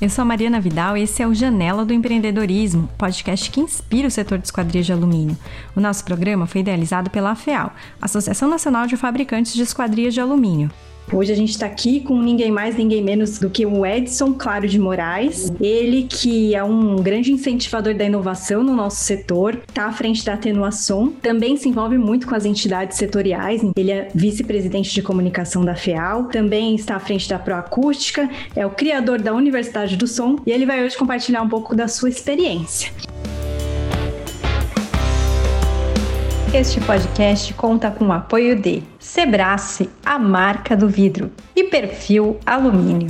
Eu sou a Mariana Vidal e esse é o Janela do Empreendedorismo, podcast que inspira o setor de esquadrias de alumínio. O nosso programa foi idealizado pela AFEAL, Associação Nacional de Fabricantes de Esquadrias de Alumínio. Hoje a gente está aqui com ninguém mais, ninguém menos do que o Edson Claro de Moraes. Ele que é um grande incentivador da inovação no nosso setor, está à frente da Atenuação, também se envolve muito com as entidades setoriais. Ele é vice-presidente de comunicação da FEAL, também está à frente da Proacústica, é o criador da Universidade do Som e ele vai hoje compartilhar um pouco da sua experiência. Este podcast conta com o apoio de Sebrace, a marca do vidro, e Perfil Alumínio.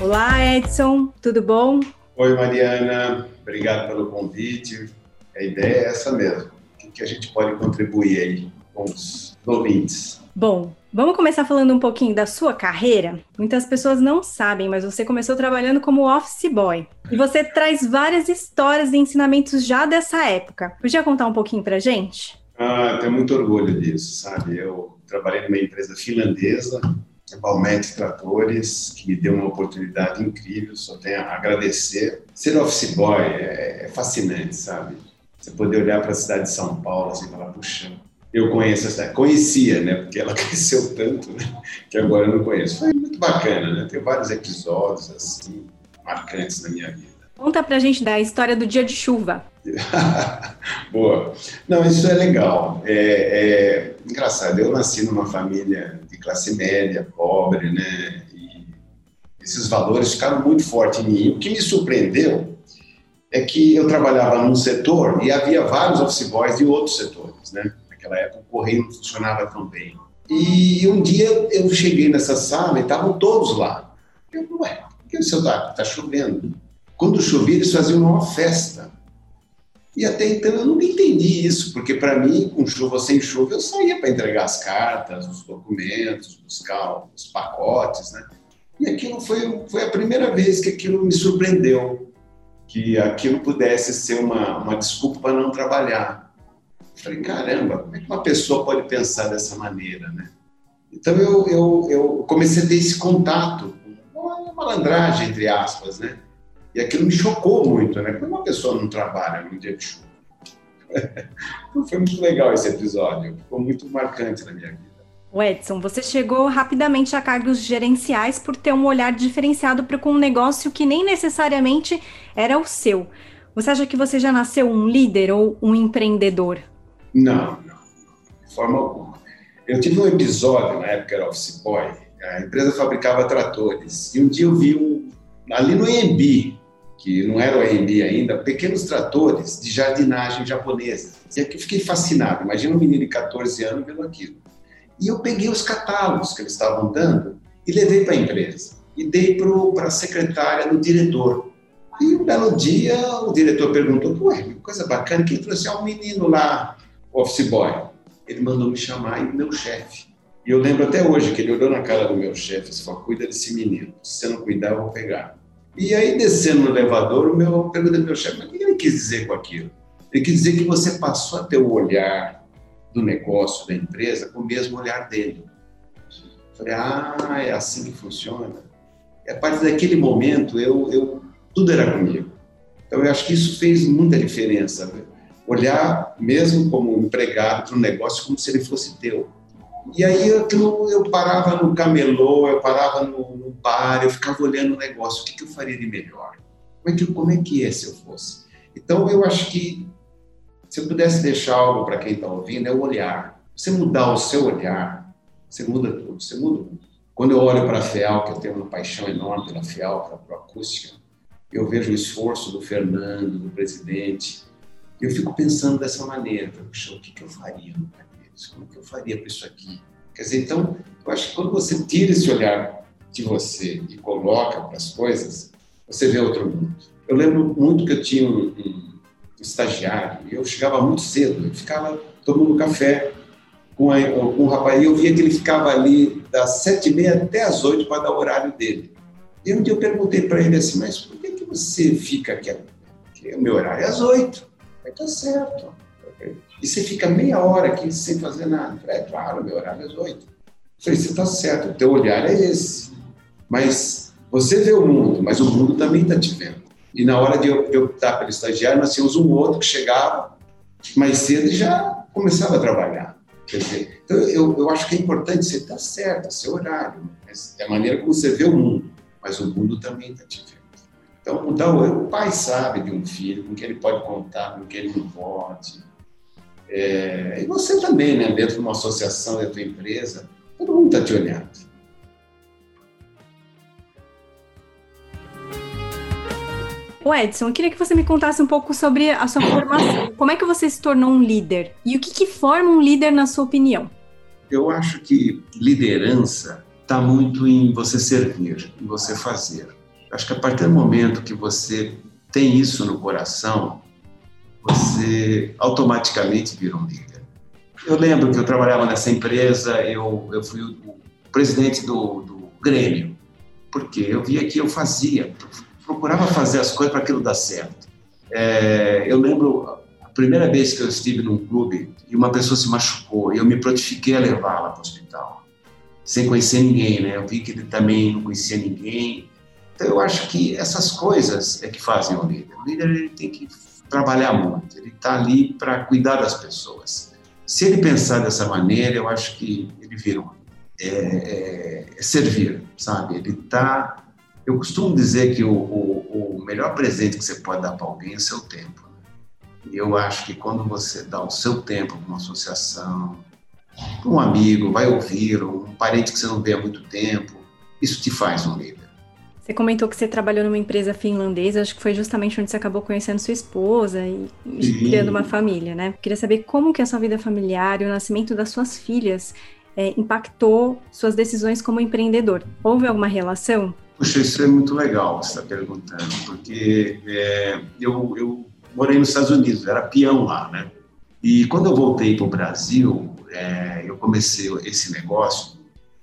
Olá, Edson, tudo bom? Oi, Mariana, obrigado pelo convite. A ideia é essa mesmo. O que a gente pode contribuir aí com os ouvintes? Bom, Vamos começar falando um pouquinho da sua carreira? Muitas pessoas não sabem, mas você começou trabalhando como office boy. E você traz várias histórias e ensinamentos já dessa época. Podia contar um pouquinho pra gente? Ah, tenho muito orgulho disso, sabe? Eu trabalhei numa empresa finlandesa, Balmet Tratores, que me deu uma oportunidade incrível, só tenho a agradecer. Ser office boy é, é fascinante, sabe? Você poder olhar para a cidade de São Paulo assim, e falar, puxa, eu conheço essa, conhecia, né? Porque ela cresceu tanto, né? Que agora eu não conheço. Foi muito bacana, né? Tem vários episódios assim marcantes na minha vida. Conta pra gente da história do dia de chuva. Boa. Não, isso é legal. É, é, engraçado. Eu nasci numa família de classe média, pobre, né? E esses valores ficaram muito fortes em mim. O que me surpreendeu é que eu trabalhava num setor e havia vários office boys de outros setores, né? Naquela época o correio não funcionava tão bem. E um dia eu cheguei nessa sala e estavam todos lá. Eu, ué, por que o seu tá, tá chovendo? Quando chovia, eles faziam uma festa. E até então eu nunca entendi isso, porque para mim, com chuva ou sem chuva, eu saía para entregar as cartas, os documentos, buscar os pacotes, né? E aquilo foi, foi a primeira vez que aquilo me surpreendeu, que aquilo pudesse ser uma, uma desculpa para não trabalhar. Falei, caramba, como é que uma pessoa pode pensar dessa maneira, né? Então eu, eu, eu comecei a ter esse contato, uma malandragem, entre aspas, né? E aquilo me chocou muito, né? Como uma pessoa não trabalha num dia de chuva? Foi muito legal esse episódio, ficou muito marcante na minha vida. O Edson, você chegou rapidamente a cargos gerenciais por ter um olhar diferenciado para um negócio que nem necessariamente era o seu. Você acha que você já nasceu um líder ou um empreendedor? Não, não, de forma alguma. Eu tive um episódio, na época era office boy, a empresa fabricava tratores, e um dia eu vi um, ali no EMB, que não era o EMB ainda, pequenos tratores de jardinagem japonesa. E aqui eu fiquei fascinado, imagina um menino de 14 anos vendo aquilo. E eu peguei os catálogos que eles estavam dando e levei para a empresa. E dei para a secretária do diretor. E um belo dia o diretor perguntou, ué, que coisa bacana, quem trouxe? É um menino lá office boy. Ele mandou me chamar e meu chefe. E eu lembro até hoje que ele olhou na cara do meu chefe e falou: cuida desse menino. Se você não cuidar, eu vou pegar. E aí, descendo no elevador, o meu pergunta meu chefe: mas o que ele quis dizer com aquilo? Ele quis dizer que você passou a ter o olhar do negócio, da empresa, com o mesmo olhar dele. Eu falei: ah, é assim que funciona. E a partir daquele momento, eu, eu tudo era comigo. Então, eu acho que isso fez muita diferença olhar mesmo como empregado para o negócio como se ele fosse teu. E aí eu, eu parava no camelô, eu parava no, no, bar, eu ficava olhando o negócio, o que, que eu faria de melhor? Como é que, como é que é se eu fosse? Então eu acho que se eu pudesse deixar algo para quem está ouvindo, é o olhar. Você mudar o seu olhar, você muda tudo, você muda. Quando eu olho para a FEAL, que eu tenho uma paixão enorme pela FEAL, pela Proacústica, eu vejo o esforço do Fernando, do presidente, eu fico pensando dessa maneira, puxa, o que, que eu faria no lugar deles? Como que eu faria para isso aqui? Quer dizer, então, eu acho que quando você tira esse olhar de você e coloca para as coisas, você vê outro mundo. Eu lembro muito que eu tinha um, um estagiário, e eu chegava muito cedo, eu ficava tomando café com, a, com o rapaz, e eu via que ele ficava ali das sete e meia até as oito para dar o horário dele. E um dia eu perguntei para ele assim, mas por que, que você fica aqui? Porque o meu horário é às oito. Aí tá certo. E você fica meia hora aqui sem fazer nada. É claro, meu horário é às oito. falei, você está certo, o teu olhar é esse. Mas você vê o mundo, mas o mundo também está te vendo. E na hora de eu, de eu optar pelo estagiário, nós tínhamos um outro que chegava mais cedo e já começava a trabalhar. Então eu, eu acho que é importante você estar tá certo, seu horário, é a maneira como você vê o mundo, mas o mundo também está te vendo. Então, então, o pai sabe de um filho, com que ele pode contar, com que ele não pode. É, e você também, né, dentro de uma associação, dentro da empresa, todo mundo está te olhando. O Edson, eu queria que você me contasse um pouco sobre a sua formação. Como é que você se tornou um líder? E o que, que forma um líder, na sua opinião? Eu acho que liderança está muito em você servir, em você fazer. Acho que a partir do momento que você tem isso no coração, você automaticamente vira um líder. Eu lembro que eu trabalhava nessa empresa, eu, eu fui o, presidente do, do Grêmio, porque eu via que eu fazia, procurava fazer as coisas para aquilo dar certo. É, eu lembro a primeira vez que eu estive num clube e uma pessoa se machucou e eu me prontifiquei a levá-la para o hospital, sem conhecer ninguém, né? Eu vi que ele também não conhecia ninguém. Então eu acho que essas coisas é que fazem o líder. O líder ele tem que trabalhar muito, ele está ali para cuidar das pessoas. Se ele pensar dessa maneira, eu acho que ele vira um é, é, é servir, sabe? Ele está eu costumo dizer que o, o, o melhor presente que você pode dar para alguém é o seu tempo. E eu acho que quando você dá o seu tempo para uma associação, para um amigo, vai ouvir, um parente que você não vê há muito tempo, isso te faz um líder. Você comentou que você trabalhou numa empresa finlandesa, acho que foi justamente onde você acabou conhecendo sua esposa e, criando uma família, né? Queria saber como que a sua vida familiar e o nascimento das suas filhas é, impactou suas decisões como empreendedor. Houve alguma relação? Puxa, isso é muito legal você está perguntando, porque é, eu, eu morei nos Estados Unidos, era peão lá, né? E quando eu voltei para o Brasil, é, eu comecei esse negócio,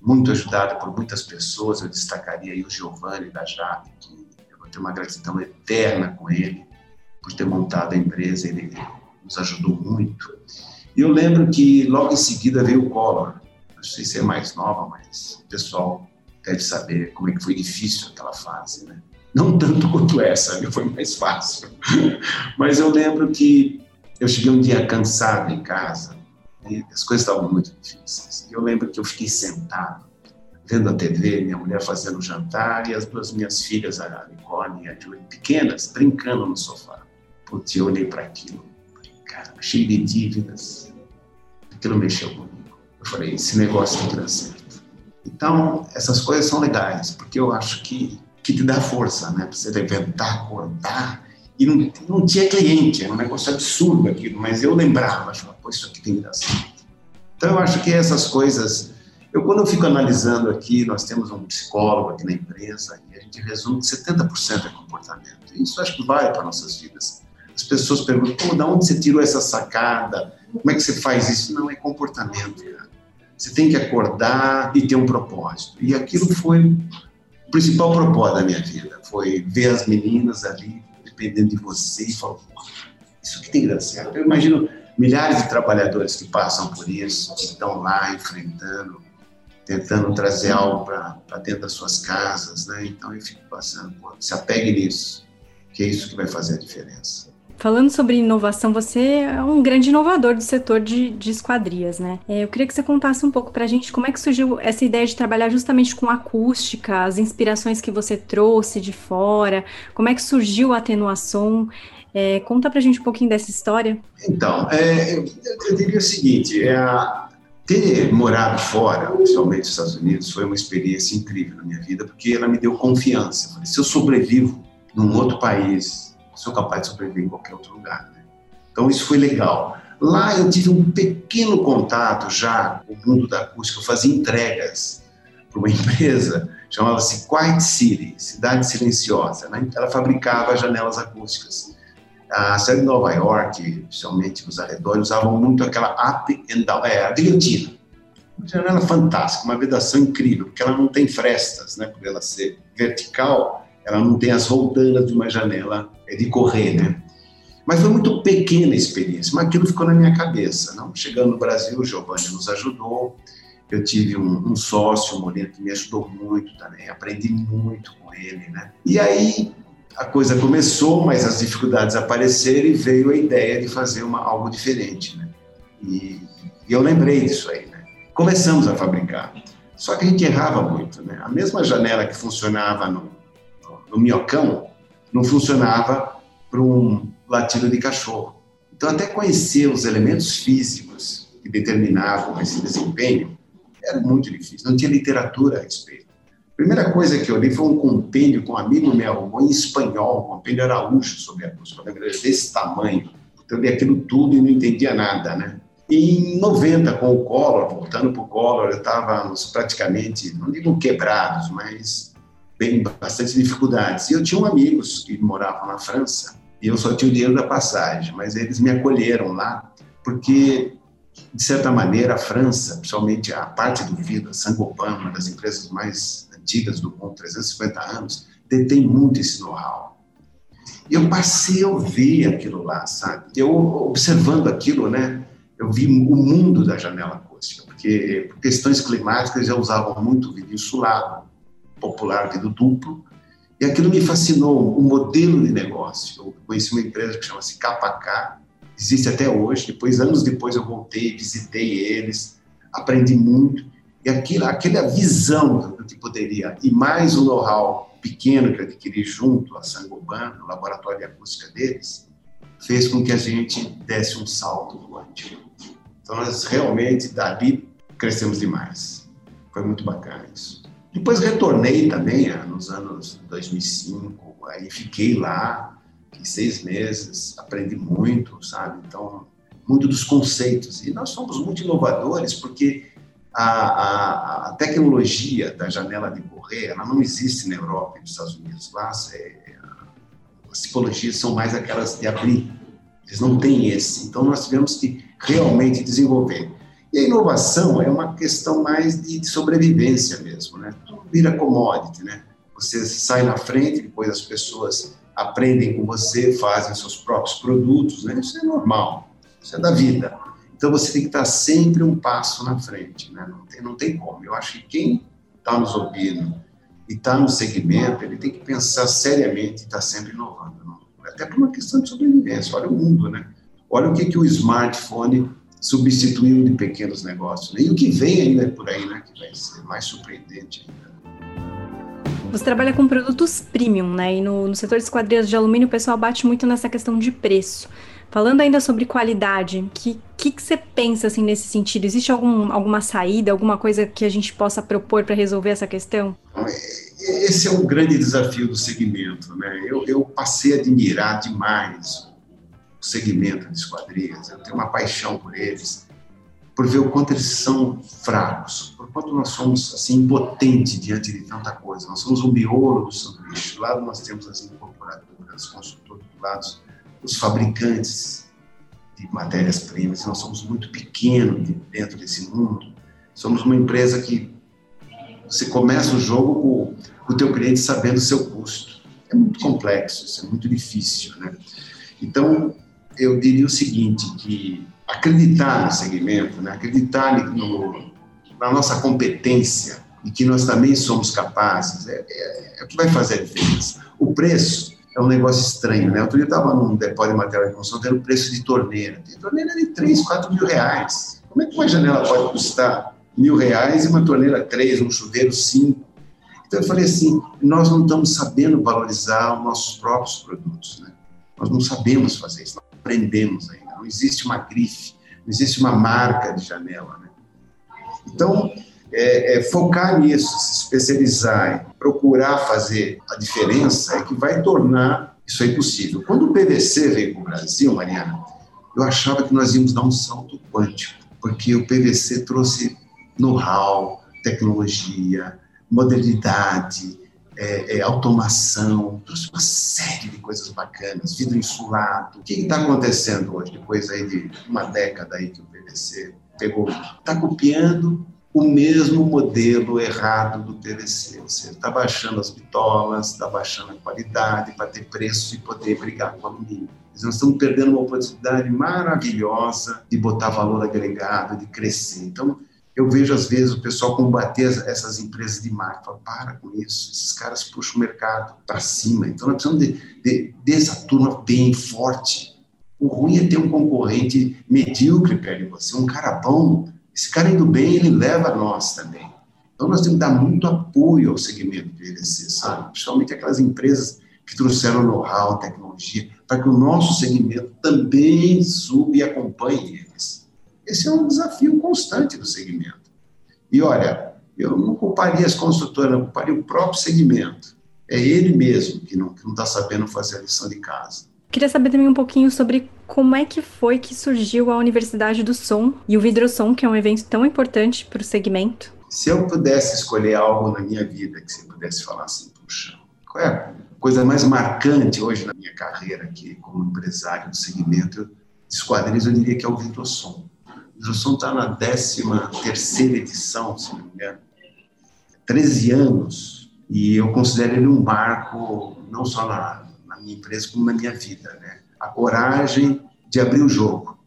muito ajudado por muitas pessoas, eu destacaria aí o Giovanni da Jape, que eu vou ter uma gratidão eterna com ele, por ter montado a empresa, ele nos ajudou muito. E eu lembro que logo em seguida veio o Collor, não sei se é mais nova, mas o pessoal deve saber como é que foi difícil aquela fase, né? Não tanto quanto essa, foi mais fácil. Mas eu lembro que eu cheguei um dia cansado em casa e as coisas estavam muito difíceis. Eu lembro que eu fiquei sentado vendo a TV, minha mulher fazendo jantar e as duas minhas filhas, a Nicole e a Julie, pequenas, brincando no sofá. Putz, eu olhei para aquilo, cara, cheio de dívidas. Aquilo mexeu comigo. Eu falei, esse negócio que dar certo. Então, essas coisas são legais, porque eu acho que, que te dá força, né? Para você levantar, acordar. E não, não tinha cliente, era um negócio absurdo aquilo, mas eu lembrava, achava, pô, isso aqui tem que dar certo. Então, eu acho que essas coisas. Eu, quando eu fico analisando aqui, nós temos um psicólogo aqui na empresa e a gente resume que 70% é comportamento. E isso acho que vale para nossas vidas. As pessoas perguntam, pô, de onde você tirou essa sacada? Como é que você faz isso? Não, é comportamento, cara. Você tem que acordar e ter um propósito. E aquilo foi o principal propósito da minha vida. Foi ver as meninas ali dependendo de você isso que tem que dar certo. Eu imagino milhares de trabalhadores que passam por isso, que estão lá enfrentando, tentando trazer algo para dentro das suas casas, né? Então eu fico passando, se apegue nisso, que é isso que vai fazer a diferença. Falando sobre inovação, você é um grande inovador do setor de, de esquadrias, né? É, eu queria que você contasse um pouco para a gente como é que surgiu essa ideia de trabalhar justamente com acústica, as inspirações que você trouxe de fora, como é que surgiu a atenuação. É, conta para a gente um pouquinho dessa história. Então, é, eu, eu, diria o seguinte, é, ter morado fora, principalmente nos Estados Unidos, foi uma experiência incrível na minha vida, porque ela me deu confiança. Se eu sobrevivo num outro país, sou capaz de sobreviver em qualquer outro lugar. Né? Então isso foi legal. Lá eu tive um pequeno contato já com o mundo da acústica. Eu fazia entregas para uma empresa, chamava-se Quiet City, Cidade Silenciosa. Né? Ela fabricava janelas acústicas. A cidade de Nova York, especialmente os arredores, usavam muito aquela up and down, é, a guilhotina. Uma janela fantástica, uma vedação incrível, porque ela não tem frestas, né? por ela ser vertical, ela não tem as roldanas de uma janela é de correr, né? Mas foi muito pequena a experiência, mas aquilo ficou na minha cabeça. Não? Chegando no Brasil, o Giovanni nos ajudou. Eu tive um, um sócio, um Moreno, que me ajudou muito também, aprendi muito com ele, né? E aí a coisa começou, mas as dificuldades apareceram e veio a ideia de fazer uma, algo diferente, né? E, e eu lembrei disso aí, né? Começamos a fabricar. Só que a gente errava muito, né? A mesma janela que funcionava no, no, no não funcionava para um latido de cachorro. Então, até conhecer os elementos físicos que determinavam esse desempenho era muito difícil, não tinha literatura a respeito. A primeira coisa que eu li foi um compêndio que um amigo me arrumou em espanhol, um compêndio araújo sobre a acústica, desse tamanho. Então, eu li aquilo tudo e não entendia nada, né? Em 90, com o Collor, voltando para o Collor, estávamos praticamente, não digo quebrados, mas bem bastante dificuldades. E eu tinha um amigos que moravam na França, e eu só tinha o dinheiro da passagem, mas eles me acolheram lá, porque de certa maneira, a França, principalmente a parte do vidro, a Saint-Gobain, uma das empresas mais antigas do mundo, 350 anos, detém muito esse know-how. E eu passei a ver aquilo lá, sabe? Eu, observando aquilo, né, eu vi o mundo da janela acústica, porque por questões climáticas já usavam muito vidro insulado, popular vidro duplo, e aquilo me fascinou, o modelo de negócio. Eu conheci uma empresa que chama-se KK, existe até hoje. Depois, anos depois, eu voltei, visitei eles, aprendi muito. E aquilo, aquela visão do que poderia, e mais o know-how pequeno que eu adquiri junto a Sangoban, no laboratório de acústica deles, fez com que a gente desse um salto quântico. Então, nós realmente, dali, crescemos demais. Foi muito bacana isso. Depois retornei também, nos anos 2005, aí fiquei lá, seis meses, aprendi muito, sabe? Então, muito dos conceitos. E nós somos muito inovadores porque a, a, a tecnologia da janela de correr, ela não existe na Europa e nos Estados Unidos. Lá, é, as tipologias são mais aquelas de abrir. Eles não têm esse. Então, nós tivemos que realmente desenvolver. E a inovação é uma questão mais de, sobrevivência mesmo, né? Tudo vira commodity, né? Você sai na frente, depois as pessoas aprendem com você, fazem seus próprios produtos, né? Isso é normal, isso é da vida. Então você tem que estar sempre um passo na frente, né? Não tem, não tem como. Eu acho que quem está nos ouvindo e está no segmento, ele tem que pensar seriamente e estar tá sempre inovando. Até por uma questão de sobrevivência. Olha o mundo, né? Olha o que, que o smartphone substituiu de pequenos negócios. Né? E o que vem ainda por aí, né? Que vai ser mais surpreendente ainda. Você trabalha com produtos premium, né? E no, no setor de esquadrias de alumínio o pessoal bate muito nessa questão de preço. Falando ainda sobre qualidade, o que, que, que, você pensa assim nesse sentido? Existe algum, alguma saída, alguma coisa que a gente possa propor para resolver essa questão? Esse é o grande desafio do segmento, né? Eu, eu passei a admirar demais segmento de esquadrias. Eu tenho uma paixão por eles por ver o quanto eles são fracos, por quanto nós somos assim impotentes diante de tanta coisa. Nós somos o miolo do sanduíche. Do lado nós temos as incorporadoras, os consultores, do lado os fabricantes de matérias-primas. Nós somos muito pequenos dentro desse mundo. Somos uma empresa que você começa o jogo com, com o teu cliente sabendo o seu custo. É muito complexo, isso é muito difícil, né? Então, eu diria o seguinte, que acreditar no segmento, né? acreditar no, na nossa competência e que nós também somos capazes, é, é, é, o que vai fazer a diferença. O preço é um negócio estranho, né? Outro dia eu estava num depósito de material de construção tendo preço de torneira. Tem torneira de 3, 4 mil reais. Como é que uma janela pode custar mil reais e uma torneira 3, um chuveiro 5? Então eu falei assim, nós não estamos sabendo valorizar os nossos próprios produtos, né? Nós não sabemos fazer isso, aprendemos ainda não existe uma grife, não existe uma marca de janela. Né? Então, é, é, focar nisso, se especializar, procurar fazer a diferença é que vai tornar isso aí possível. Quando o PVC veio para o Brasil, Mariana, eu achava que nós íamos dar um salto quântico, porque o PVC trouxe know-how, tecnologia, modernidade, é, é, automação, trouxe uma série de coisas bacanas, vidro insulado. O que está acontecendo hoje, depois aí de uma década aí que o PVC pegou? Está copiando o mesmo modelo errado do PVC. Você está baixando as bitolas, está baixando a qualidade para ter preço e poder brigar com o alumínio. Nós estamos perdendo uma oportunidade maravilhosa de botar valor agregado, de crescer. Então, eu vejo às vezes o pessoal combater essas empresas de marketing. Fala, para com isso, esses caras puxam o mercado para cima. Então nós precisamos de, de, dessa turma bem forte. O ruim é ter um concorrente medíocre perto de você, um cara bom. Esse cara indo bem, ele leva a nós também. Então nós temos que dar muito apoio ao segmento de EVC, sabe? Principalmente aquelas empresas que trouxeram know-how, tecnologia, para que o nosso segmento também suba e acompanhe. Esse é um desafio constante do segmento. E olha, eu não culparia as construtoras, eu culparia o próprio segmento. É ele mesmo que não está sabendo fazer a lição de casa. Queria saber também um pouquinho sobre como é que foi que surgiu a Universidade do Som e o Vidrosom, que é um evento tão importante para o segmento. Se eu pudesse escolher algo na minha vida que você pudesse falar assim, puxa, qual é a coisa mais marcante hoje na minha carreira aqui como empresário do segmento de esquadrias, eu diria que é o Vidrosom. Jusson está na 13 terceira edição, se não me engano. 13 anos. E eu considero ele um marco, não só na, na minha empresa, como na minha vida. Né? A coragem de abrir o jogo.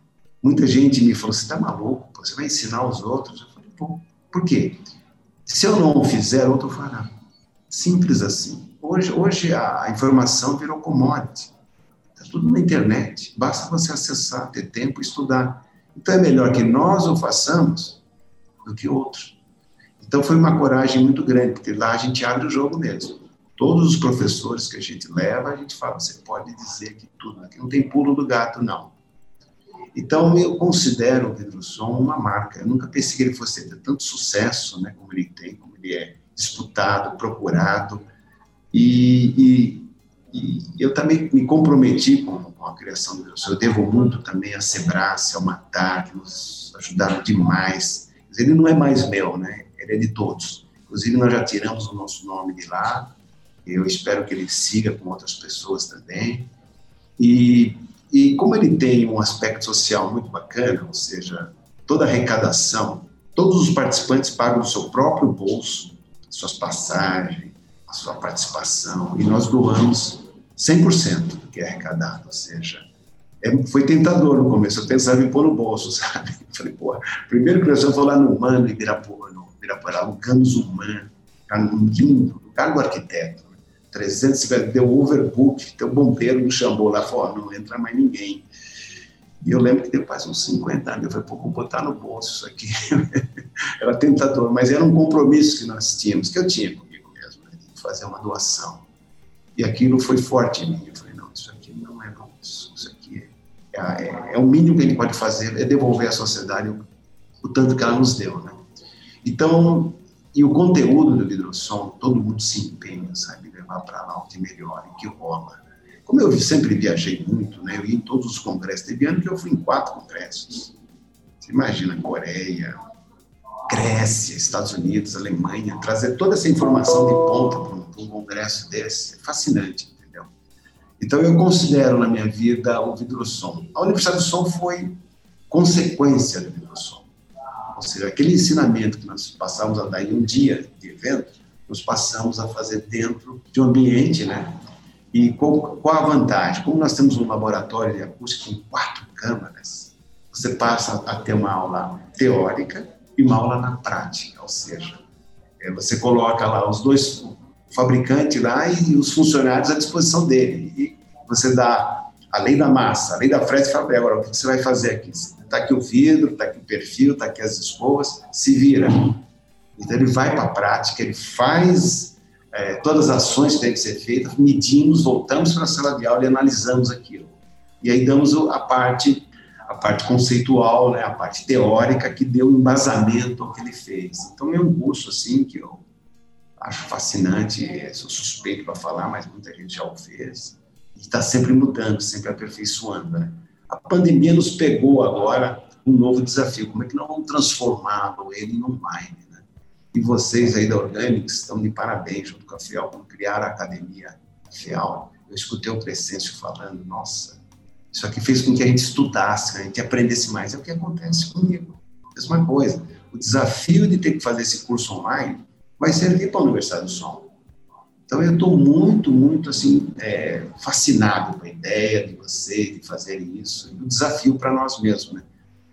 Muita gente me falou, você está maluco? Você vai ensinar os outros? Eu falei, pô, por quê? Se eu não fizer, outro fará. Simples assim. Hoje, hoje a informação virou commodity. Está tudo na internet. Basta você acessar, ter tempo e estudar. Então é melhor que nós o façamos do que outros. Então foi uma coragem muito grande, porque lá a gente abre o jogo mesmo. Todos os professores que a gente leva, a gente fala, você pode dizer que tudo, aqui não tem pulo do gato, não. Então eu considero o Pedro Som uma marca. Eu nunca pensei que ele fosse ter tanto sucesso, né, como ele tem, como ele é disputado, procurado. E, e e eu também me comprometi com, com a criação do Deus. Eu devo muito também a Sebrae, ao Matar, que nos ajudaram demais. Ele não é mais meu, né? Ele é de todos. Inclusive, nós já tiramos o nosso nome de lá. Eu espero que ele siga com outras pessoas também. E, e como ele tem um aspecto social muito bacana, ou seja, toda arrecadação, todos os participantes pagam do seu próprio bolso, suas passagens, a sua participação, e nós doamos 100% do que é arrecadado, ou seja, é, foi tentador no começo, eu pensava em pôr no bolso, sabe? Falei, pô, primeiro que nós vamos lá no Humano, em Ibirapuera, no Ibirapuera, alugamos o Humano, tá lindo, lugar do arquiteto, né? 350, deu overbook, teu bombeiro me chamou lá, falou, não entra mais ninguém. E eu lembro que deu quase uns 50 anos, eu falei, pô, vou botar no bolso isso aqui. era tentador, mas era um compromisso que nós tínhamos, que eu tinha comigo mesmo, né? fazer uma doação. E aquilo foi forte em mim. Eu falei, é, é, é, o mínimo que a gente pode fazer, é devolver à sociedade o, o tanto que ela nos deu, né? Então, e o conteúdo do Vidrosom, todo mundo se empenha, sabe, levar para lá o que melhor, o que rola. Como eu sempre viajei muito, né, eu ia em todos os congressos, teve ano que eu fui em quatro congressos. Você imagina, Coreia, Grécia, Estados Unidos, Alemanha, trazer toda essa informação de ponta para um, um congresso desse é fascinante? Então eu considero na minha vida o Vidrosom. A Universidade do Som foi consequência do Vidrosom. Ou seja, aquele ensinamento que nós passamos a dar em um dia de evento, nós passamos a fazer dentro de um ambiente, né? E qual, qual a vantagem? Como nós temos um laboratório de acústica com quatro câmaras, você passa a ter uma aula teórica, e uma aula na prática, ou seja, é, você coloca lá os dois, fabricante lá e os funcionários à disposição dele. E você dá a lei da massa, a lei da frete e fala, agora, o que você vai fazer aqui? Está aqui o vidro, está aqui o perfil, está aqui as escovas, se vira. Então ele vai para a prática, ele faz é, todas as ações que têm que ser feitas, medimos, voltamos para a sala de aula e analisamos aquilo. E aí damos a parte a parte conceitual, né, a parte teórica que deu embasamento ao que ele fez. Então é um curso assim que eu acho fascinante, sou suspeito para falar, mas muita gente já o fez. E está sempre mudando, sempre aperfeiçoando. Né? A pandemia nos pegou agora um novo desafio. Como é que nós vamos transformar ele em online? Né? E vocês aí da Organics estão de parabéns junto com a FIAL, por criar a academia FIAL. Eu escutei o Crescêncio falando, nossa, isso aqui fez com que a gente estudasse, a gente aprendesse mais. É o que acontece comigo. Mesma coisa. O desafio de ter que fazer esse curso online vai servir para a Universidade do Som. Então, eu estou muito, muito assim, é, fascinado com a ideia de vocês de fazerem isso, o desafio para nós mesmos, né?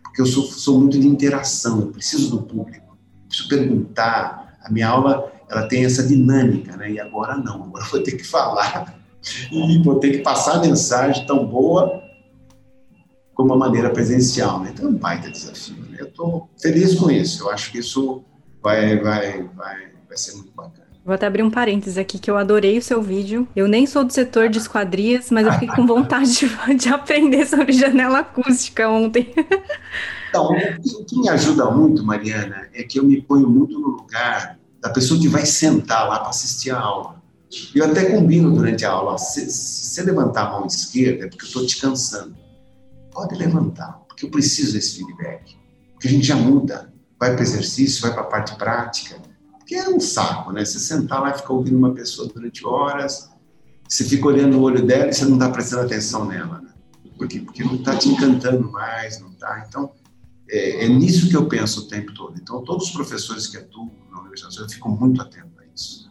Porque eu sou, sou muito de interação, eu preciso do público. preciso perguntar. A minha aula ela tem essa dinâmica, né? E agora não, agora vou ter que falar e vou ter que passar a mensagem tão boa como a maneira presencial, né? Então é um baita desafio. Né? Eu estou feliz com isso. Eu acho que isso vai, vai, vai, vai ser muito bacana. Vou até abrir um parênteses aqui, que eu adorei o seu vídeo. Eu nem sou do setor de esquadrias, mas eu fiquei com vontade de, de aprender sobre janela acústica ontem. Então, o que me ajuda muito, Mariana, é que eu me ponho muito no lugar da pessoa que vai sentar lá para assistir a aula. Eu até combino durante a aula, se você levantar a mão esquerda é porque eu estou te cansando. Pode levantar, porque eu preciso desse feedback. Porque a gente já muda, vai para o exercício, vai para a parte prática que é um saco, né? Você sentar lá e ficar ouvindo uma pessoa durante horas, você fica olhando o olho dela e você não está prestando atenção nela, né? Porque, porque não está te encantando mais, não está. Então, é, é, nisso que eu penso o tempo todo. Então, todos os professores que atuam na universidade, eu fico muito atento a isso.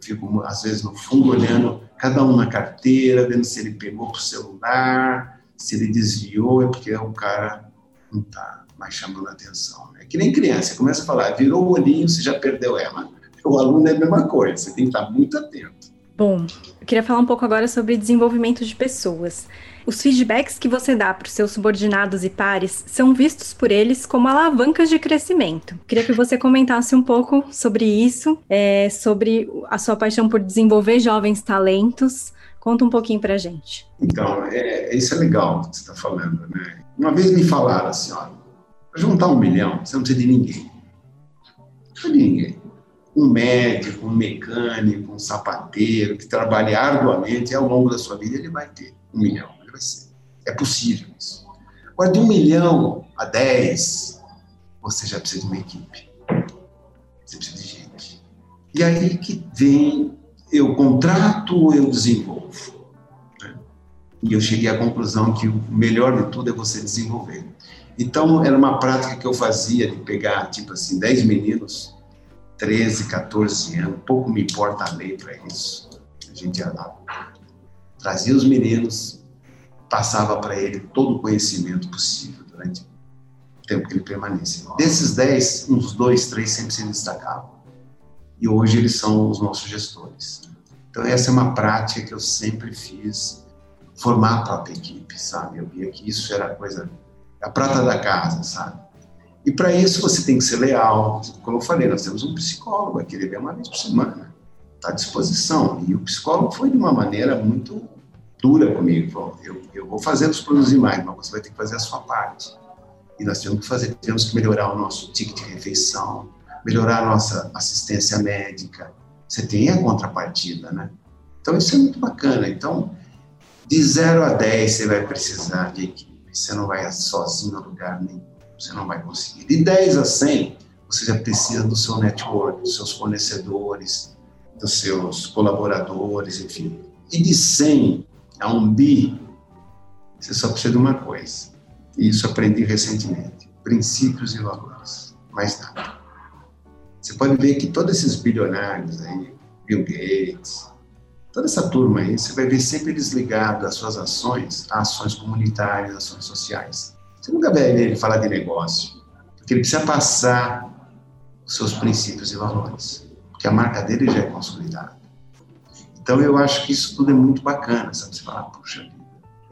fico, às vezes, no fundo, olhando cada um na carteira, vendo se ele pegou para o celular, se ele desviou, é porque o cara não está mais chamando a atenção. Né? Que nem criança, você começa a falar, virou o olhinho, você já perdeu ela. O aluno é a mesma coisa, você tem que estar muito atento. Bom, eu queria falar um pouco agora sobre desenvolvimento de pessoas. Os feedbacks que você dá para os seus subordinados e pares são vistos por eles como alavancas de crescimento. Queria que você comentasse um pouco sobre isso, é, sobre a sua paixão por desenvolver jovens talentos. Conta um pouquinho para a gente. Então, é, isso é legal que você está falando, né? Uma vez me falaram assim, olha, para juntar um milhão, você não precisa de ninguém. Não precisa de ninguém. Um médico, um mecânico, um sapateiro que trabalhe arduamente e ao longo da sua vida ele vai ter um milhão. Ele vai ser. É possível isso. Agora, de um milhão a dez, você já precisa de uma equipe. Você precisa de gente. E aí que vem, eu contrato ou eu desenvolvo. Né? E eu cheguei à conclusão que o melhor de tudo é você desenvolver. Então, era uma prática que eu fazia de pegar, tipo assim, 10 meninos, 13, 14 anos, pouco me importa a lei para isso. A gente ia lá, trazia os meninos, passava para ele todo o conhecimento possível durante o tempo que ele permanecia. Desses 10, uns dois, três sempre se destacavam. E hoje eles são os nossos gestores. Então, essa é uma prática que eu sempre fiz, formar a própria equipe, sabe? Eu via que isso era coisa a prata da casa, sabe? E para isso você tem que ser leal. Como eu falei, nós temos um psicólogo aqui, ele vem uma vez por semana, está à disposição. E o psicólogo foi de uma maneira muito dura comigo. Falou, eu, eu vou fazer os produzir mais, mas você vai ter que fazer a sua parte. E nós temos que fazer, temos que melhorar o nosso ticket de refeição, melhorar a nossa assistência médica. Você tem a contrapartida, né? Então isso é muito bacana. Então, de 0 a 10 você vai precisar de equipe você não vai sozinho a lugar nenhum, você não vai conseguir. De 10 a 100, você já precisa do seu network, dos seus fornecedores, dos seus colaboradores, enfim. E de 100 a 1 bi, você só precisa de uma coisa. E isso aprendi recentemente: princípios e valores. Mais nada. Você pode ver que todos esses bilionários aí, Bill Gates, Toda essa turma aí, você vai ver sempre eles ligados às suas ações, a ações comunitárias, ações sociais. Você nunca vai ver ele falar de negócio, porque ele precisa passar os seus princípios e valores, porque a marca dele já é consolidada. Então eu acho que isso tudo é muito bacana, sabe? Você fala, puxa vida.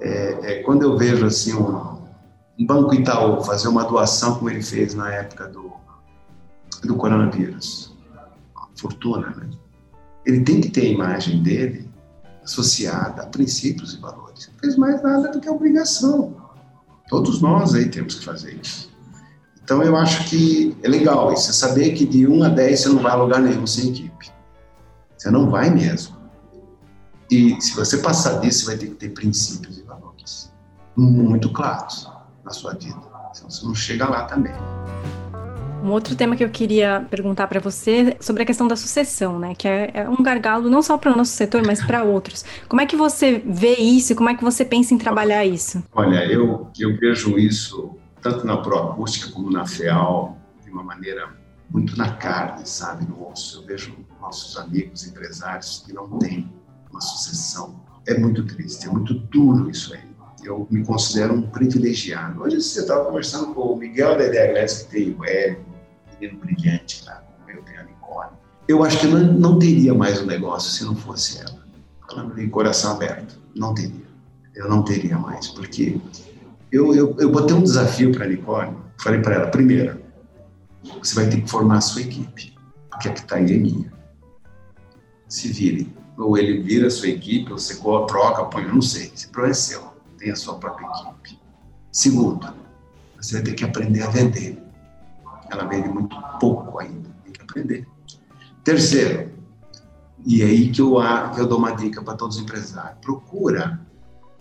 É, é, quando eu vejo assim um, um Banco Itaú fazer uma doação como ele fez na época do, do coronavírus, fortuna, né? Ele tem que ter a imagem dele associada a princípios e valores. Não fez mais nada do que obrigação. Todos nós aí temos que fazer isso. Então eu acho que é legal isso, é saber que de 1 a 10 você não vai a lugar nenhum sem equipe. Você não vai mesmo. E se você passar disso, você vai ter que ter princípios e valores muito claros na sua vida. Senão você não chega lá também. Um outro tema que eu queria perguntar para você é sobre a questão da sucessão, né? Que é, é um gargalo não só para o nosso setor, mas para outros. Como é que você vê isso? Como é que você pensa em trabalhar isso? Olha, eu, eu vejo isso tanto na proacústica como na FEAL de uma maneira muito na carne, sabe, no osso. Eu vejo nossos amigos empresários que não têm uma sucessão. É muito triste, é muito duro isso aí. Eu me considero um privilegiado. Hoje você estava conversando com o Miguel Dedé que tem o Hélio, menino brilhante lá, como eu a Nicole. Eu acho que não, não teria mais o um negócio se não fosse ela. Falando de coração aberto, não teria. Eu não teria mais, porque eu, eu, eu botei um desafio para a Nicole. Falei para ela: primeiro, você vai ter que formar a sua equipe, porque a que está aí é minha. Se virem. Ou ele vira a sua equipe, ou você troca, põe, eu não sei. Esse problema é seu. Tem a sua própria equipe. Segundo, você vai ter que aprender a vender. Ela vende muito pouco ainda, tem que aprender. Terceiro, e é aí que eu, que eu dou uma dica para todos os empresários: procura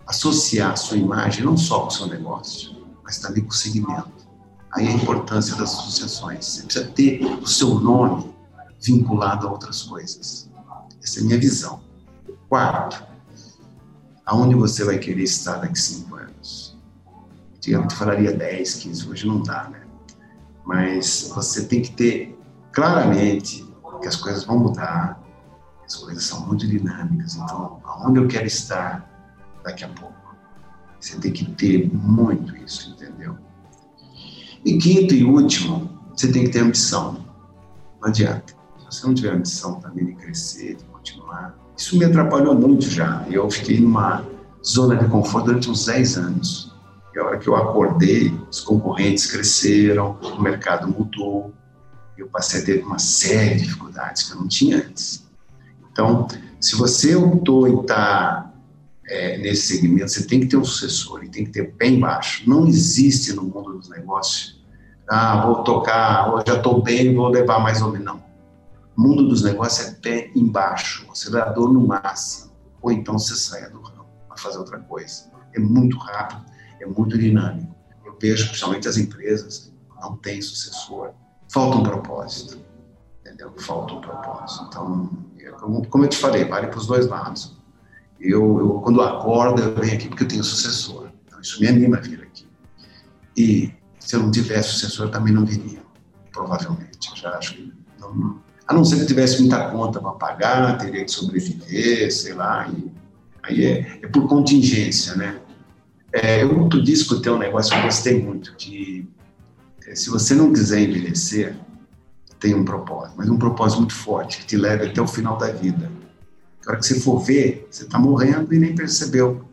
associar a sua imagem não só com o seu negócio, mas também com o segmento. Aí a importância das associações. Você precisa ter o seu nome vinculado a outras coisas. Essa é a minha visão. Quarto, aonde você vai querer estar daqui a cinco anos? Antigamente falaria 10, 15, hoje não dá, né? Mas você tem que ter claramente que as coisas vão mudar, as coisas são muito dinâmicas. Então, aonde eu quero estar daqui a pouco? Você tem que ter muito isso, entendeu? E quinto e último, você tem que ter ambição. Não adianta. Se você não tiver ambição também de crescer, de continuar, isso me atrapalhou muito já. Eu fiquei numa zona de conforto durante uns 10 anos. E a hora que eu acordei, os concorrentes cresceram, o mercado mudou. Eu passei a ter uma série de dificuldades que eu não tinha antes. Então, se você optou em estar é, nesse segmento, você tem que ter um sucessor e tem que ter bem baixo. Não existe no mundo dos negócios, ah, vou tocar, já estou bem, vou levar mais ou menos. Não. O mundo dos negócios é pé embaixo, acelerador no máximo. Ou então você sai do ramo, vai fazer outra coisa. É muito rápido, é muito dinâmico. Eu vejo, principalmente as empresas, não tem sucessor. Falta um propósito. Entendeu? Falta um propósito. Então, é como eu te falei, vale para os dois lados. Eu, eu, quando acordo, eu venho aqui porque eu tenho sucessor. Então, isso me anima a vir aqui. E se eu não tivesse sucessor, eu também não viria, provavelmente. Eu já acho que não, a não ser que tivesse muita conta para pagar, teria que sobreviver, sei lá. E, aí é, é, por contingência, né? É, eu, tu disse que o teu negócio eu gostei muito, de é, se você não quiser envelhecer, tem um propósito, mas um propósito muito forte, que te leve até o final da vida. Na hora que você for ver, você está morrendo e nem percebeu.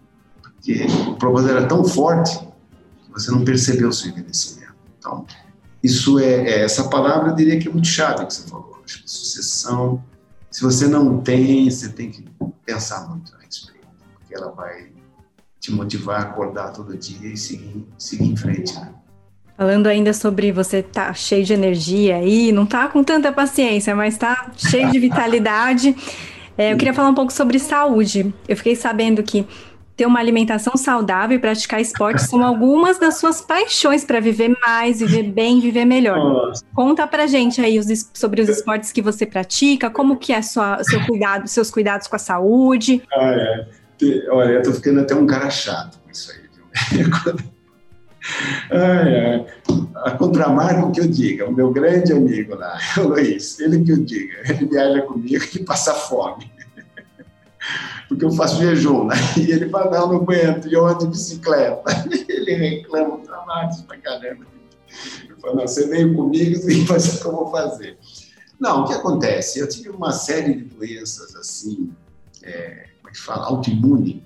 Porque o propósito era tão forte que você não percebeu o seu envelhecimento. Então, isso é, é essa palavra eu diria que é muito chave que você falou sucessão. Se você não tem, você tem que pensar muito a respeito, porque ela vai te motivar a acordar todo dia e seguir, seguir em frente. Né? Falando ainda sobre você tá cheio de energia aí, não tá com tanta paciência, mas tá cheio de vitalidade. É, eu queria falar um pouco sobre saúde. Eu fiquei sabendo que ter uma alimentação saudável e praticar esportes são algumas das suas paixões para viver mais, viver bem, viver melhor. Nossa. Conta pra gente aí os, sobre os esportes que você pratica, como que é sua, seu cuidado, seus cuidados com a saúde. Ah, é. Olha, eu tô ficando até um cara chato com isso aí, viu? Ai, ai. A contramarca que eu diga, o meu grande amigo lá, o Luiz, ele que eu diga, ele viaja comigo e passa fome porque eu faço jejum, né? E ele fala, não, não aguento, e eu ando de bicicleta. Ele reclama, dramático pra caramba. Eu falo, não, você veio comigo, que fazer o que eu vou fazer. Não, o que acontece? Eu tive uma série de doenças, assim, é que fala, autoimune.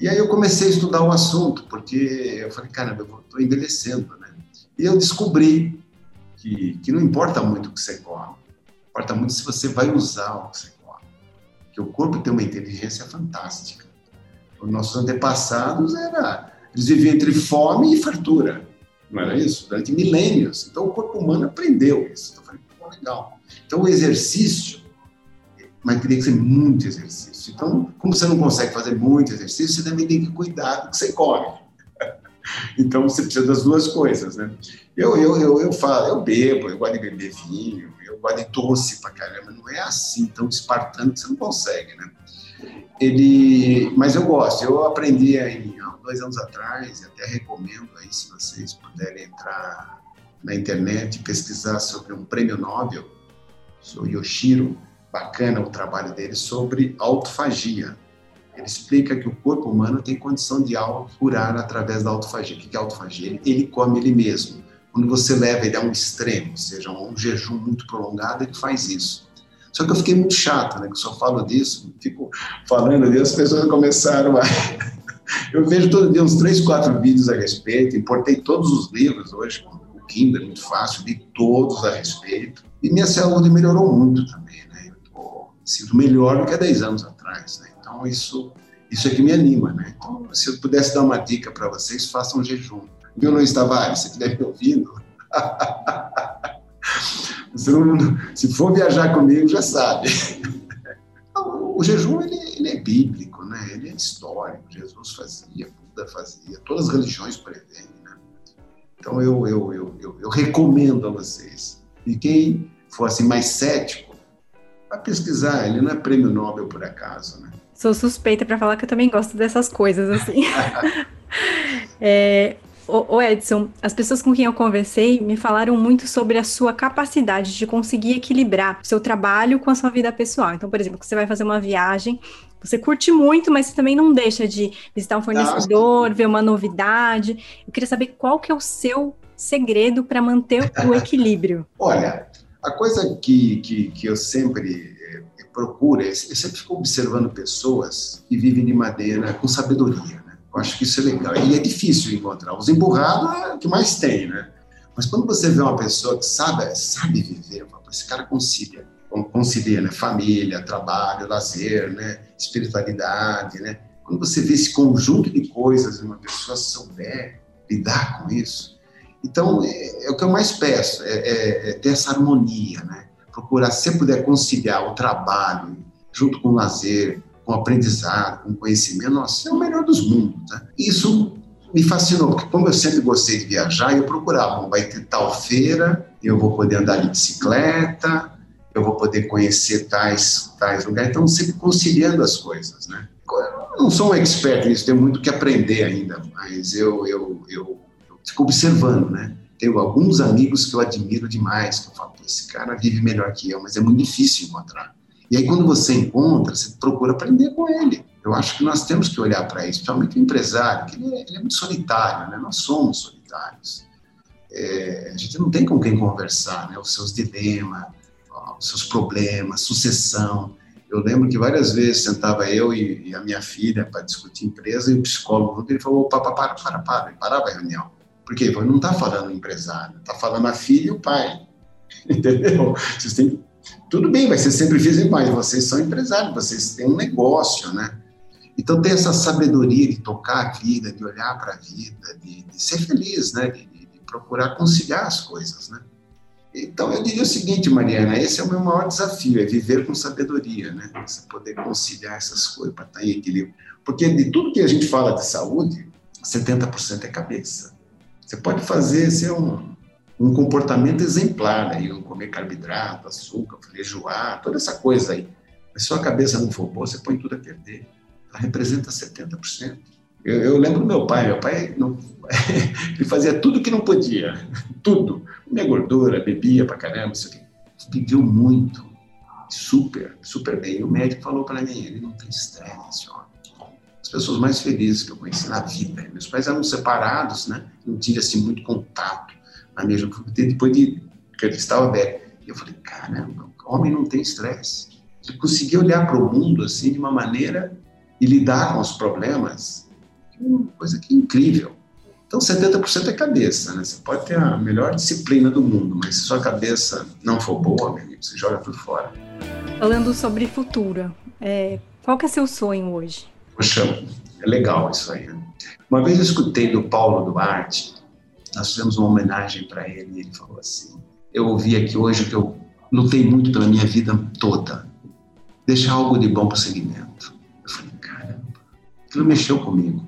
E aí eu comecei a estudar o assunto, porque eu falei, caramba, eu estou envelhecendo, né? E eu descobri que, que não importa muito o que você come, importa muito se você vai usar o que você que o corpo tem uma inteligência fantástica. Os nossos antepassados era, eles viviam entre fome e fartura, não era isso? Durante milênios. Então o corpo humano aprendeu isso. Então eu falei, pô, legal. Então o exercício, mas teria que ser muito exercício. Então, como você não consegue fazer muito exercício, você também tem que cuidar do que você come. Então você precisa das duas coisas, né? Eu, eu, eu, eu falo, eu bebo, eu gosto de beber vinho, gosta de doce pra caramba, não é assim tão espartano que você não consegue, né? Ele, mas eu gosto, eu aprendi aí há dois anos atrás, e até recomendo aí se vocês puderem entrar na internet e pesquisar sobre um prêmio Nobel, o Yoshiro, bacana o trabalho dele sobre autofagia. Ele explica que o corpo humano tem condição de curar através da autofagia. O que é autofagia? Ele come ele mesmo Quando você leva ele a um extremo, ou seja, um jejum muito prolongado, ele faz isso. Só que eu fiquei muito chato, né? Que eu só falo disso, fico falando disso, as pessoas começaram a. Eu vejo todo dia uns três, quatro vídeos a respeito, importei todos os livros hoje, o Kindle é muito fácil, li todos a respeito. E minha saúde melhorou muito também, sinto melhor do que há 10 anos atrás, né? Então isso, isso é que me anima, né? Então, se eu pudesse dar uma dica para vocês, façam um jejum. Viu, Luiz Tavares? Você que deve me ouvindo. se for viajar comigo, já sabe. O jejum ele, ele, é bíblico, né? ele é histórico. Jesus fazia, Buda fazia, todas as religiões prevêem. Né? Então eu, eu, eu, eu, eu recomendo a vocês. E quem for assim mais cético, vai pesquisar. Ele não é prêmio Nobel por acaso. Né? Sou suspeita para falar que eu também gosto dessas coisas assim. é, o Edson, as pessoas com quem eu conversei me falaram muito sobre a sua capacidade de conseguir equilibrar o seu trabalho com a sua vida pessoal. Então, por exemplo, você vai fazer uma viagem, você curte muito, mas você também não deixa de visitar um fornecedor, Nossa. ver uma novidade. Eu queria saber qual que é o seu segredo para manter o equilíbrio. Olha, a coisa que, que, que eu sempre eh, procuro, é, eu sempre fico observando pessoas que vivem de madeira com sabedoria. Eu acho que isso é legal. E é difícil encontrar. Os emburrados é o que mais tem, né? Mas quando você vê uma pessoa que sabe, sabe viver, esse cara concilia, concilia né? família, trabalho, lazer, né? espiritualidade, né? Quando você vê esse conjunto de coisas uma pessoa souber lidar com isso, então é, é o que eu mais peço, é, é, é ter essa harmonia, né? Procurar, se puder conciliar o trabalho junto com o lazer, com aprendizado, com conhecimento, nossa, é o melhor dos mundos. Né? Isso me fascinou, porque como eu sempre gostei de viajar, eu procurava, vai ter tal feira, eu vou poder andar de bicicleta, eu vou poder conhecer tais, tais lugares, então sempre conciliando as coisas, né? Eu não sou um expert nisso, tenho muito que aprender ainda, mas eu, eu, eu fico observando, né? Tenho alguns amigos que eu admiro demais, que eu falo, esse cara vive melhor que eu, mas é muito difícil encontrar. E aí, quando você encontra, você procura aprender com ele. Eu acho que nós temos que olhar para isso, principalmente o empresário, que ele é, ele é muito solitário, né? nós somos solitários. É, a gente não tem com quem conversar, né? os seus dilemas, os seus problemas, sucessão. Eu lembro que várias vezes sentava eu e, e a minha filha para discutir empresa e o psicólogo ele falou: para, para, para, para, ele parava a reunião. Porque não está falando empresário, está falando a filha e o pai. Entendeu? Vocês têm tudo bem, vai ser sempre difícil, mas vocês são empresários, vocês têm um negócio, né? Então, ter essa sabedoria de tocar a vida, de olhar para a vida, de, de, ser feliz, né? De, de, de, procurar conciliar as coisas, né? Então, eu diria o seguinte, Mariana, esse é o meu maior desafio, é viver com sabedoria, né? Você poder conciliar essas coisas para estar em equilíbrio. Porque de tudo que a gente fala de saúde, 70% é cabeça. Você pode fazer, ser um, um comportamento exemplar, aí, não comer carboidrato, açúcar, feijoada, toda essa coisa aí. Mas se sua cabeça não for boa, você põe tudo a perder. Ela representa 70%. Eu, eu lembro do meu pai, meu pai não, ele fazia tudo que não podia, tudo. Comia gordura, bebia pra caramba, isso aqui. Viveu muito, super, super bem. E o médico falou para mim, ele não tem estresse, ó. As pessoas mais felizes que eu conheci na vida. Meus pais eram separados, né? Não tive assim muito contato na mesma depois de que ele estava velho. Eu falei, caramba, homem não tem estresse. Ele conseguia olhar para o mundo assim de uma maneira e lidar com os problemas, uma coisa que é incrível. Então, 70% é cabeça, né? Você pode ter a melhor disciplina do mundo, mas se sua cabeça não for boa, amigo, você joga por fora. Falando sobre futuro, é, qual que é seu sonho hoje? Poxa, é legal isso aí. Né? Uma vez eu escutei do Paulo Duarte, nós fizemos uma homenagem para ele e ele falou assim: Eu ouvi aqui hoje que eu lutei muito pela minha vida toda, deixar algo de bom para o segmento. Eu falei: Caramba, aquilo mexeu comigo.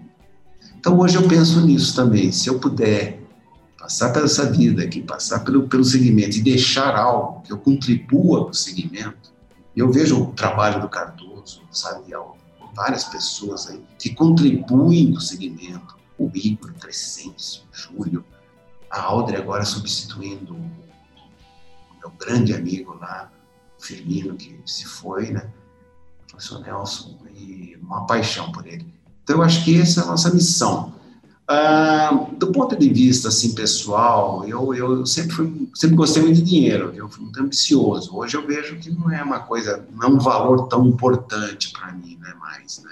Então hoje eu penso nisso também. Se eu puder passar pela essa vida aqui, passar pelo, pelo segmento e deixar algo que eu contribua para o segmento, eu vejo o trabalho do Cardoso, sabe, várias pessoas aí que contribuem para o segmento, o Igor, Crescêncio, Júlio, a Audrey agora substituindo o meu grande amigo lá, o Firmino, que se foi, né? O professor Nelson, e uma paixão por ele. Então, eu acho que essa é a nossa missão. Ah, do ponto de vista assim pessoal, eu, eu sempre fui, sempre gostei muito de dinheiro, eu fui muito ambicioso. Hoje eu vejo que não é uma coisa, não é um valor tão importante para mim, né? Mais, né?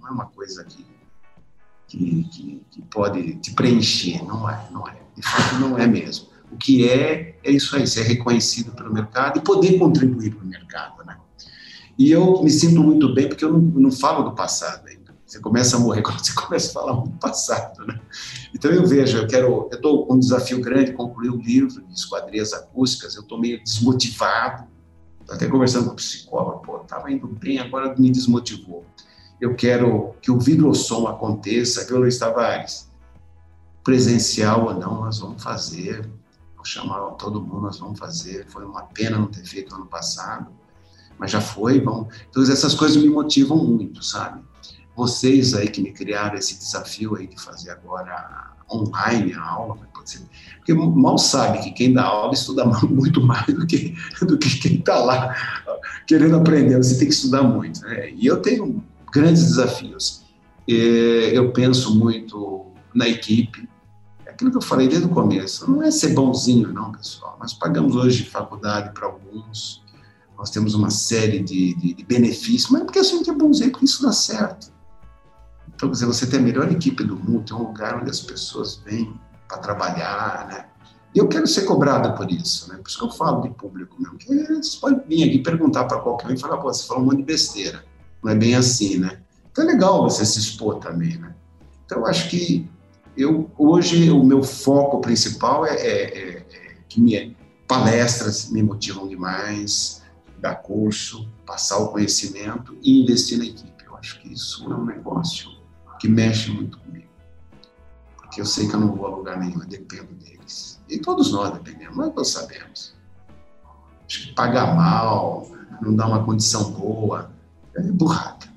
Não é uma coisa que, que, que, que, pode te preencher, não é, não é. De fato, não é mesmo. O que é é isso aí, ser reconhecido pelo mercado e poder contribuir para o mercado, né? E eu me sinto muito bem porque eu não, não falo do passado ainda. Você começa a morrer quando você começa a falar muito passado, né? Então eu vejo, eu quero, eu estou com um desafio grande, concluir o livro de esquadrias acústicas, eu estou meio desmotivado, estou até conversando com o psicólogo, pô, estava indo bem, agora me desmotivou. Eu quero que o vibrossom aconteça, viu, Luiz Tavares? Presencial ou não, nós vamos fazer, vou chamar todo mundo, nós vamos fazer, foi uma pena não ter feito ano passado, mas já foi, vamos... Então essas coisas me motivam muito, sabe? Vocês aí que me criaram esse desafio aí de fazer agora online a aula, porque mal sabe que quem dá aula estuda muito mais do que, do que quem está lá querendo aprender, você tem que estudar muito. Né? E eu tenho grandes desafios. Eu penso muito na equipe, é aquilo que eu falei desde o começo, não é ser bonzinho não, pessoal, nós pagamos hoje faculdade para alguns, nós temos uma série de, de, de benefícios, mas é porque a gente é bonzinho, porque isso dá certo. Então, quer dizer, você tem a melhor equipe do mundo, tem um lugar onde as pessoas vêm para trabalhar, né? E eu quero ser cobrado por isso, né? Por isso que eu falo de público mesmo. Porque eles podem vir aqui perguntar para qualquer um e falar, pô, você falou um monte de besteira. Não é bem assim, né? Então é legal você se expor também, né? Então eu acho que eu, hoje o meu foco principal é, é, é, é que minha, palestras me motivam demais, dar curso, passar o conhecimento e investir na equipe. Eu acho que isso é um negócio que mexe muito comigo. Porque eu sei que eu não vou a lugar nenhum, eu dependo deles. E todos nós dependemos, mas nós sabemos. Acho que pagar mal, não dar uma condição boa, é burrada.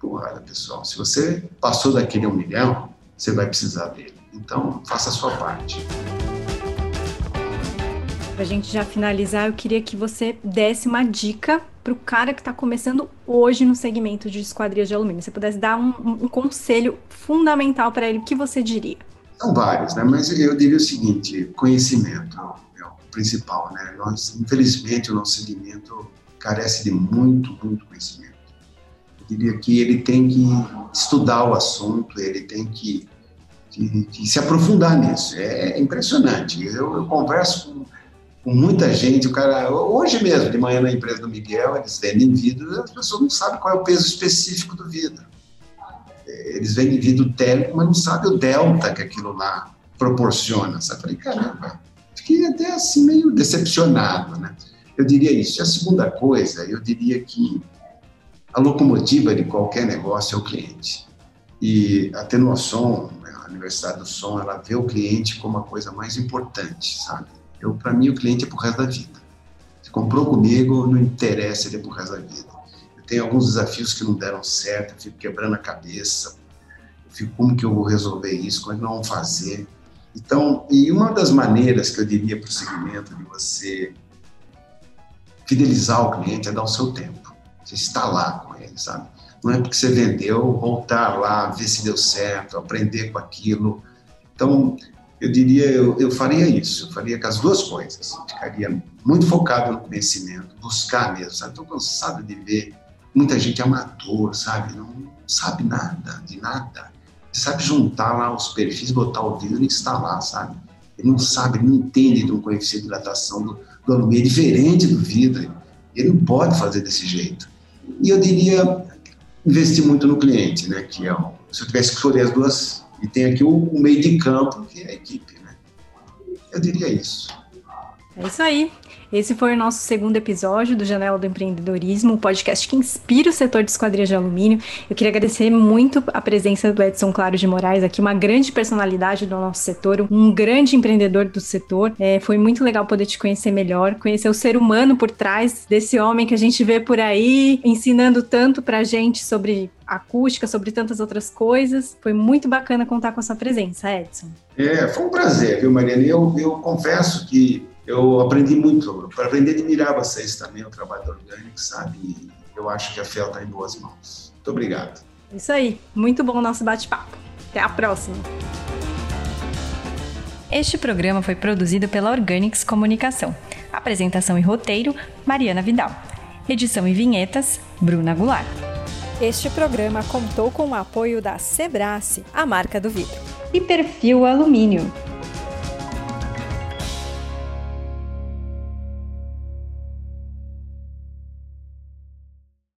Burrada, pessoal. Se você passou daquele um milhão, você vai precisar dele. Então, faça a sua parte. Para a gente já finalizar, eu queria que você desse uma dica para o cara que está começando hoje no segmento de esquadrias de alumínio. Se você pudesse dar um, um conselho fundamental para ele, o que você diria? São vários, né? Mas eu diria o seguinte: conhecimento é o principal, né? Nós, infelizmente, o nosso segmento carece de muito, muito conhecimento. Eu diria que ele tem que estudar o assunto, ele tem que, que, que se aprofundar nisso. É impressionante. Eu, eu converso com com muita gente. O cara, hoje mesmo, de manhã na empresa do Miguel, eles vendem vidro, as pessoas não sabem qual é o peso específico do vidro. Eles vendem vidro térmico, mas não sabem o delta que aquilo lá proporciona. Sabe? Falei, caramba, fiquei até assim meio decepcionado, né? Eu diria isso. E a segunda coisa, eu diria que a locomotiva de qualquer negócio é o cliente. E a Tenuação, a Universidade do Som, ela vê o cliente como a coisa mais importante, sabe? Eu, para mim, o cliente é pro resto da vida. Se comprou comigo, não interessa, ele é pro resto da vida. Eu tenho alguns desafios que não deram certo, eu fico quebrando a cabeça. Eu fico, como que eu vou resolver isso? Como é que nós vamos fazer? Então, e uma das maneiras que eu diria para o segmento de você fidelizar o cliente é dar o seu tempo. Você está lá com ele, sabe? Não é porque você vendeu, voltar lá, ver se deu certo, aprender com aquilo. Então, eu diria, eu, eu faria isso, eu faria com as duas coisas. Ficaria muito focado no conhecimento, buscar mesmo, sabe? Estou cansado de ver muita gente amador, sabe? Não sabe nada, de nada. Sabe juntar lá os perfis, botar o dedo e instalar, sabe? Ele não sabe, não entende de um coeficiente de dilatação do, do alumínio, é diferente do vidro. Ele não pode fazer desse jeito. E eu diria investir muito no cliente, né? Que é, se eu tivesse que escolher as duas e tem aqui o, meio de campo, que é a equipe. Né? Eu diria isso. É isso aí. Esse foi o nosso segundo episódio do Janela do Empreendedorismo, o podcast que inspira o setor de esquadrias de alumínio. Eu queria agradecer muito a presença do Edson Claro de Moraes aqui, uma grande personalidade do nosso setor, um grande empreendedor do setor. É, foi muito legal poder te conhecer melhor, conhecer o ser humano por trás desse homem que a gente vê por aí, ensinando tanto pra gente sobre acústica, sobre tantas outras coisas. Foi muito bacana contar com a sua presença, Edson. É, foi um prazer, viu, Mariana? Eu, eu confesso que eu aprendi muito, para aprender a admirar vocês também, o trabalho da Orgânico, sabe? E eu acho que a FEL está em boas mãos. Muito obrigado. Isso aí, muito bom o nosso bate-papo. Até a próxima! Este programa foi produzido pela Organics Comunicação. Apresentação e roteiro: Mariana Vidal. Edição e vinhetas: Bruna Goulart. Este programa contou com o apoio da Sebrace, a marca do vidro. E Perfil Alumínio